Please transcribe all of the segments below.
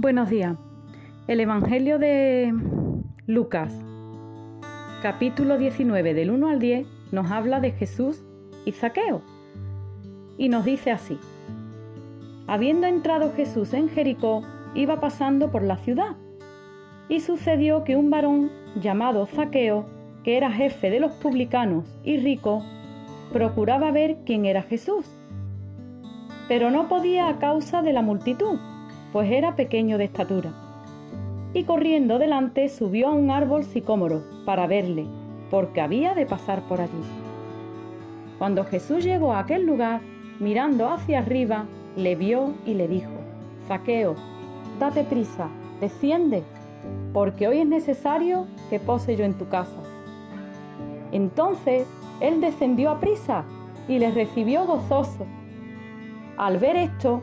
Buenos días. El Evangelio de Lucas, capítulo 19 del 1 al 10, nos habla de Jesús y Zaqueo. Y nos dice así. Habiendo entrado Jesús en Jericó, iba pasando por la ciudad. Y sucedió que un varón llamado Zaqueo, que era jefe de los publicanos y rico, procuraba ver quién era Jesús. Pero no podía a causa de la multitud pues era pequeño de estatura. Y corriendo delante subió a un árbol sicómoro para verle, porque había de pasar por allí. Cuando Jesús llegó a aquel lugar, mirando hacia arriba, le vio y le dijo, Zaqueo, date prisa, desciende, porque hoy es necesario que pose yo en tu casa. Entonces él descendió a prisa y le recibió gozoso. Al ver esto,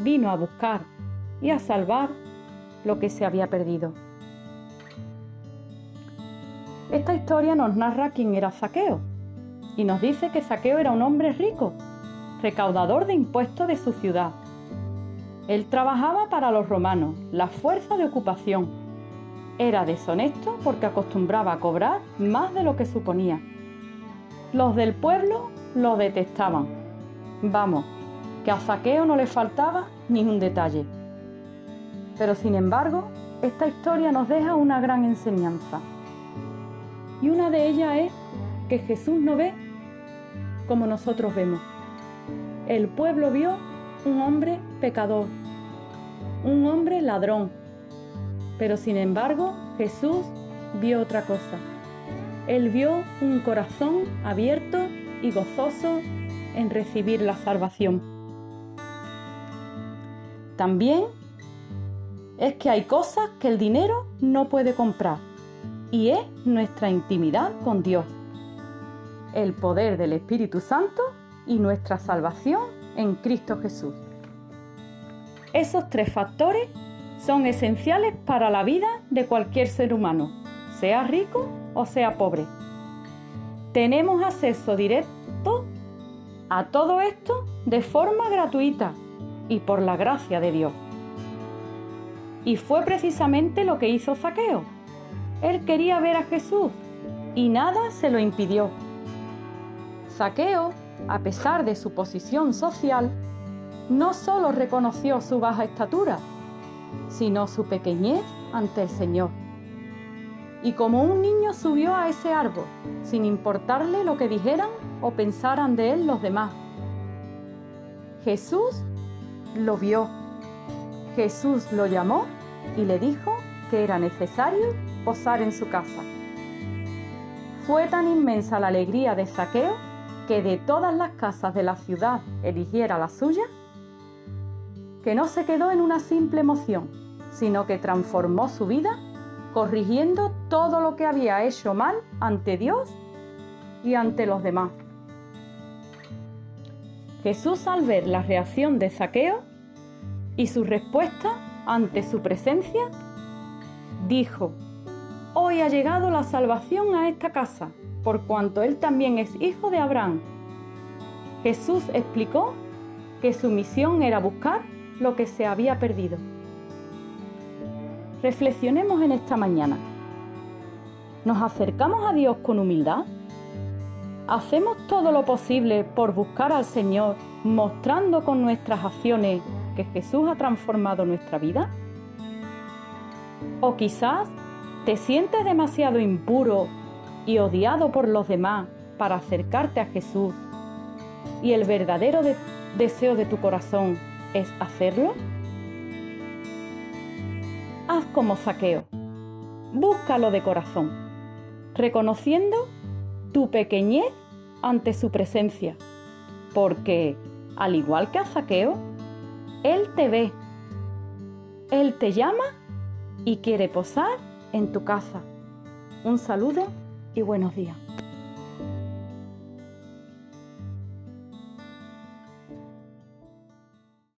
vino a buscar y a salvar lo que se había perdido. Esta historia nos narra quién era Zaqueo y nos dice que Zaqueo era un hombre rico, recaudador de impuestos de su ciudad. Él trabajaba para los romanos, la fuerza de ocupación. Era deshonesto porque acostumbraba a cobrar más de lo que suponía. Los del pueblo lo detestaban. Vamos, que a Zaqueo no le faltaba ni un detalle. Pero sin embargo, esta historia nos deja una gran enseñanza. Y una de ellas es que Jesús no ve como nosotros vemos. El pueblo vio un hombre pecador, un hombre ladrón. Pero sin embargo, Jesús vio otra cosa. Él vio un corazón abierto y gozoso en recibir la salvación. También es que hay cosas que el dinero no puede comprar y es nuestra intimidad con Dios, el poder del Espíritu Santo y nuestra salvación en Cristo Jesús. Esos tres factores son esenciales para la vida de cualquier ser humano, sea rico o sea pobre. Tenemos acceso directo a todo esto de forma gratuita y por la gracia de Dios. Y fue precisamente lo que hizo Zaqueo. Él quería ver a Jesús y nada se lo impidió. Zaqueo, a pesar de su posición social, no solo reconoció su baja estatura, sino su pequeñez ante el Señor. Y como un niño subió a ese árbol, sin importarle lo que dijeran o pensaran de él los demás. Jesús lo vio. Jesús lo llamó y le dijo que era necesario posar en su casa. Fue tan inmensa la alegría de Zaqueo que de todas las casas de la ciudad eligiera la suya, que no se quedó en una simple emoción, sino que transformó su vida corrigiendo todo lo que había hecho mal ante Dios y ante los demás. Jesús al ver la reacción de Zaqueo y su respuesta ante su presencia, dijo, Hoy ha llegado la salvación a esta casa, por cuanto él también es hijo de Abraham. Jesús explicó que su misión era buscar lo que se había perdido. Reflexionemos en esta mañana. ¿Nos acercamos a Dios con humildad? ¿Hacemos todo lo posible por buscar al Señor, mostrando con nuestras acciones que Jesús ha transformado nuestra vida? ¿O quizás te sientes demasiado impuro y odiado por los demás para acercarte a Jesús y el verdadero deseo de tu corazón es hacerlo? Haz como saqueo. Búscalo de corazón, reconociendo tu pequeñez ante su presencia, porque, al igual que a Zaqueo, Él te ve, Él te llama y quiere posar en tu casa. Un saludo y buenos días.